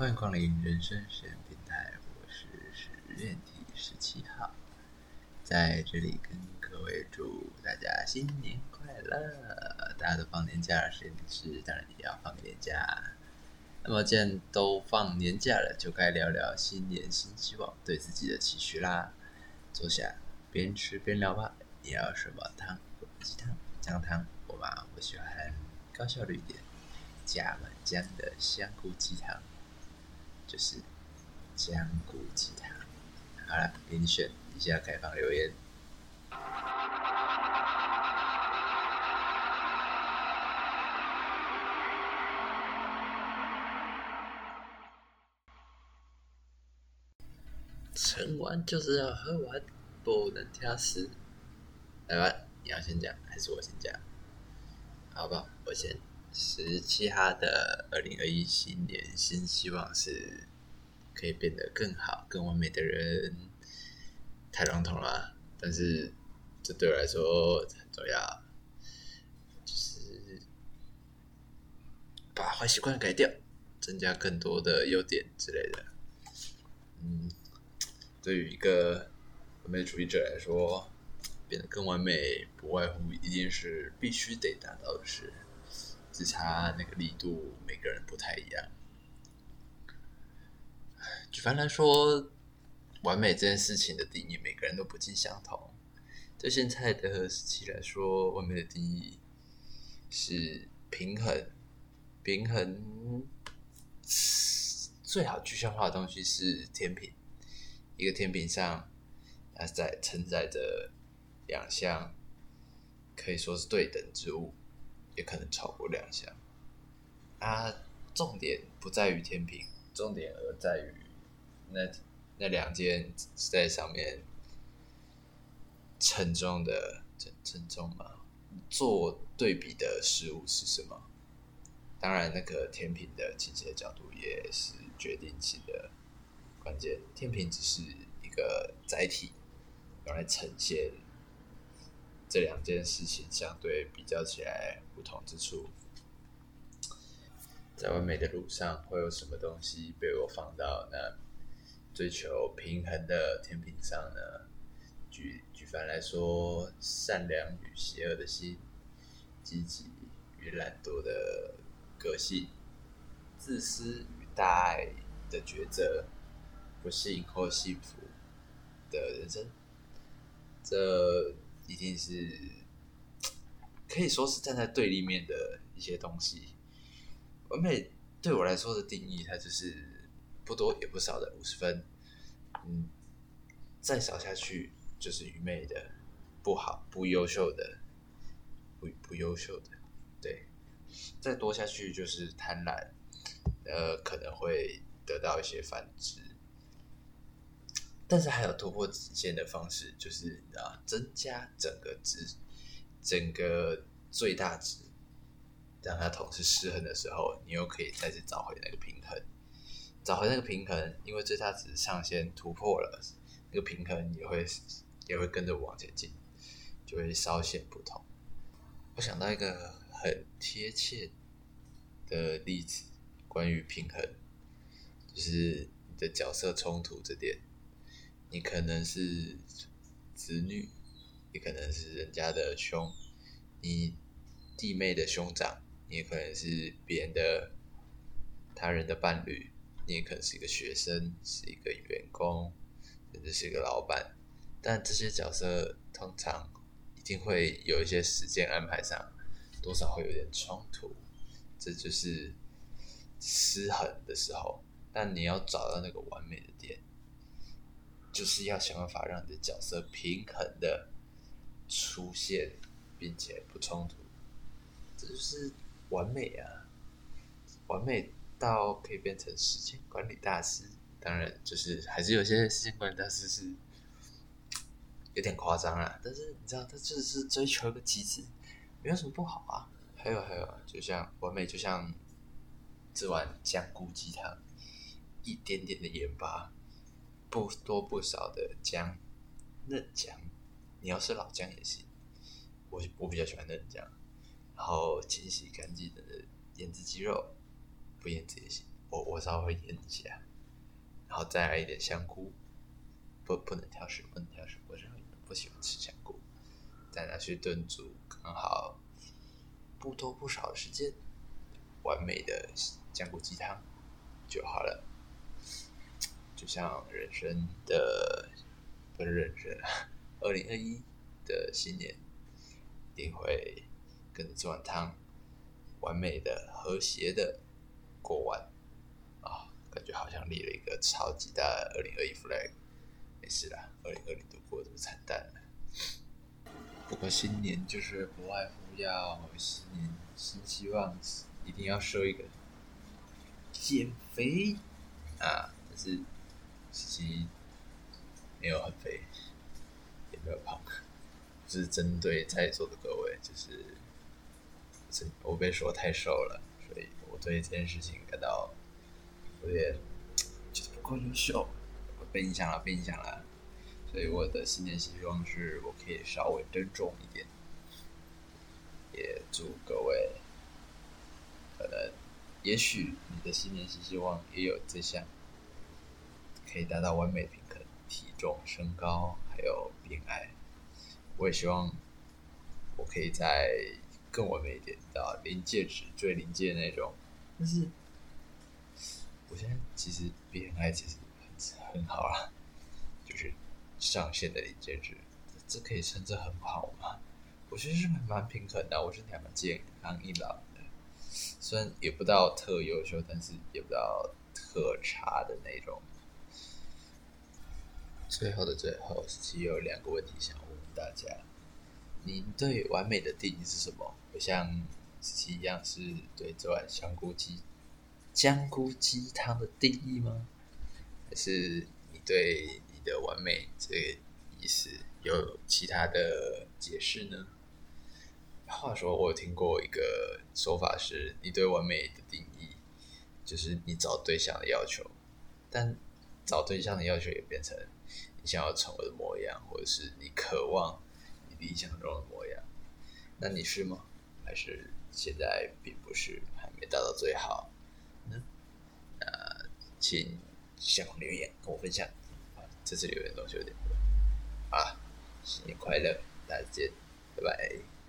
欢迎光临人生实验平台，我是实验体十七号，在这里跟各位祝大家新年快乐！大家都放年假了，实验室当然也要放年假。那么既然都放年假了，就该聊聊新年新希望，对自己的期许啦。坐下，边吃边聊吧。你要什么汤？鸡汤、姜汤？我嘛，我喜欢高效率一点，加满姜的香菇鸡汤，就是香菇鸡汤。好了，给你选，以下开放留言。盛完就是要喝完，不能挑食。来吧，你要先讲还是我先讲？好吧，我先。十七哈的二零二一新年新希望是可以变得更好、更完美的人。太笼统了，但是这对我来说很重要，就是把坏习惯改掉，增加更多的优点之类的。嗯。对于一个完美主义者来说，变得更完美，不外乎一定是必须得达到的事，只差那个力度，每个人不太一样。举凡来说，完美这件事情的定义，每个人都不尽相同。对现在的时期来说，完美的定义是平衡，平衡最好具象化的东西是天平。一个天平上，它在承载着两项可以说是对等之物，也可能超过两项。它重点不在于天平，重点而在于那那两件在上面称重的称称重嘛，做对比的事物是什么？当然，那个天平的倾斜角度也是决定性的。关键天平只是一个载体，用来呈现这两件事情相对比较起来不同之处。在完美的路上，会有什么东西被我放到那追求平衡的天平上呢？举举凡来说，善良与邪恶的心，积极与懒惰的个性，自私与大爱的抉择。不幸或幸福的人生，这定是可以说是站在对立面的一些东西。完美对我来说的定义，它就是不多也不少的五十分。嗯，再少下去就是愚昧的、不好、不优秀的、不不优秀的。对，再多下去就是贪婪，呃，可能会得到一些反制。但是还有突破极限的方式，就是啊，增加整个值，整个最大值，让它同时失衡的时候，你又可以再次找回那个平衡，找回那个平衡，因为最大值上限突破了，那个平衡也会也会跟着往前进，就会稍显不同。我想到一个很贴切的例子，关于平衡，就是你的角色冲突这点。你可能是子女，也可能是人家的兄，你弟妹的兄长，你也可能是别人的他人的伴侣，你也可能是一个学生，是一个员工，甚至是一个老板。但这些角色通常一定会有一些时间安排上，多少会有点冲突，这就是失衡的时候。但你要找到那个完美的点。就是要想办法让你的角色平衡的出现，并且不冲突，这就是完美啊！完美到可以变成时间管理大师。当然，就是还是有些时间管理大师是有点夸张啦。但是你知道，他就是追求一个极致，没有什么不好啊。还有还有，就像完美，就像这碗香菇鸡汤，一点点的盐巴。不多不少的姜，嫩姜，你要是老姜也行。我我比较喜欢嫩姜，然后清洗干净的腌制鸡肉，不腌制也行。我我稍微腌一下，然后再来一点香菇，不不能挑食，不能挑食，我是不喜欢吃香菇，再拿去炖煮，刚好不多不少的时间，完美的香菇鸡汤就好了。像人生的不是人生，二零二一的新年一定会跟着这碗汤，完美的和谐的过完啊。感觉好像立了一个超级大的二零二一 flag，没事啦，二零二零都过这么惨淡了。不过新年就是不外乎要新年新希望，一定要说一个减肥啊！但是其实没有很肥，也没有胖，就是针对在座的各位，就是我被说太瘦了，所以我对这件事情感到。有点觉得不够优秀，被影响了，被影响了。所以我的新年希望是我可以稍微增重一点。也祝各位，可能，也许你的新年新希望也有这项，可以达到完美平衡，体重、身高还有 BMI。我也希望我可以再更完美一点，到临界值最临界那种。但是。我现在其实 BMI 其实很很好啦，就是上限的临界值，这可以称之很好吗？我觉得是蛮平衡的，我身体还蛮健康一朗的，虽然也不到特优秀，但是也不到特差的那种。最后的最后，其实有两个问题想问大家：您对完美的定义是什么？像十七一样，是对这碗香菇鸡。香菇鸡汤的定义吗？还是你对你的完美这个意思有其他的解释呢？话说，我有听过一个说法，是你对完美的定义就是你找对象的要求，但找对象的要求也变成你想要成为的模样，或者是你渴望你理想中的模样。那你是吗？还是现在并不是，还没达到最好？呃，请下方留言跟我分享。啊，这次留言东西有点多。啊，新年快乐，大家见，拜拜。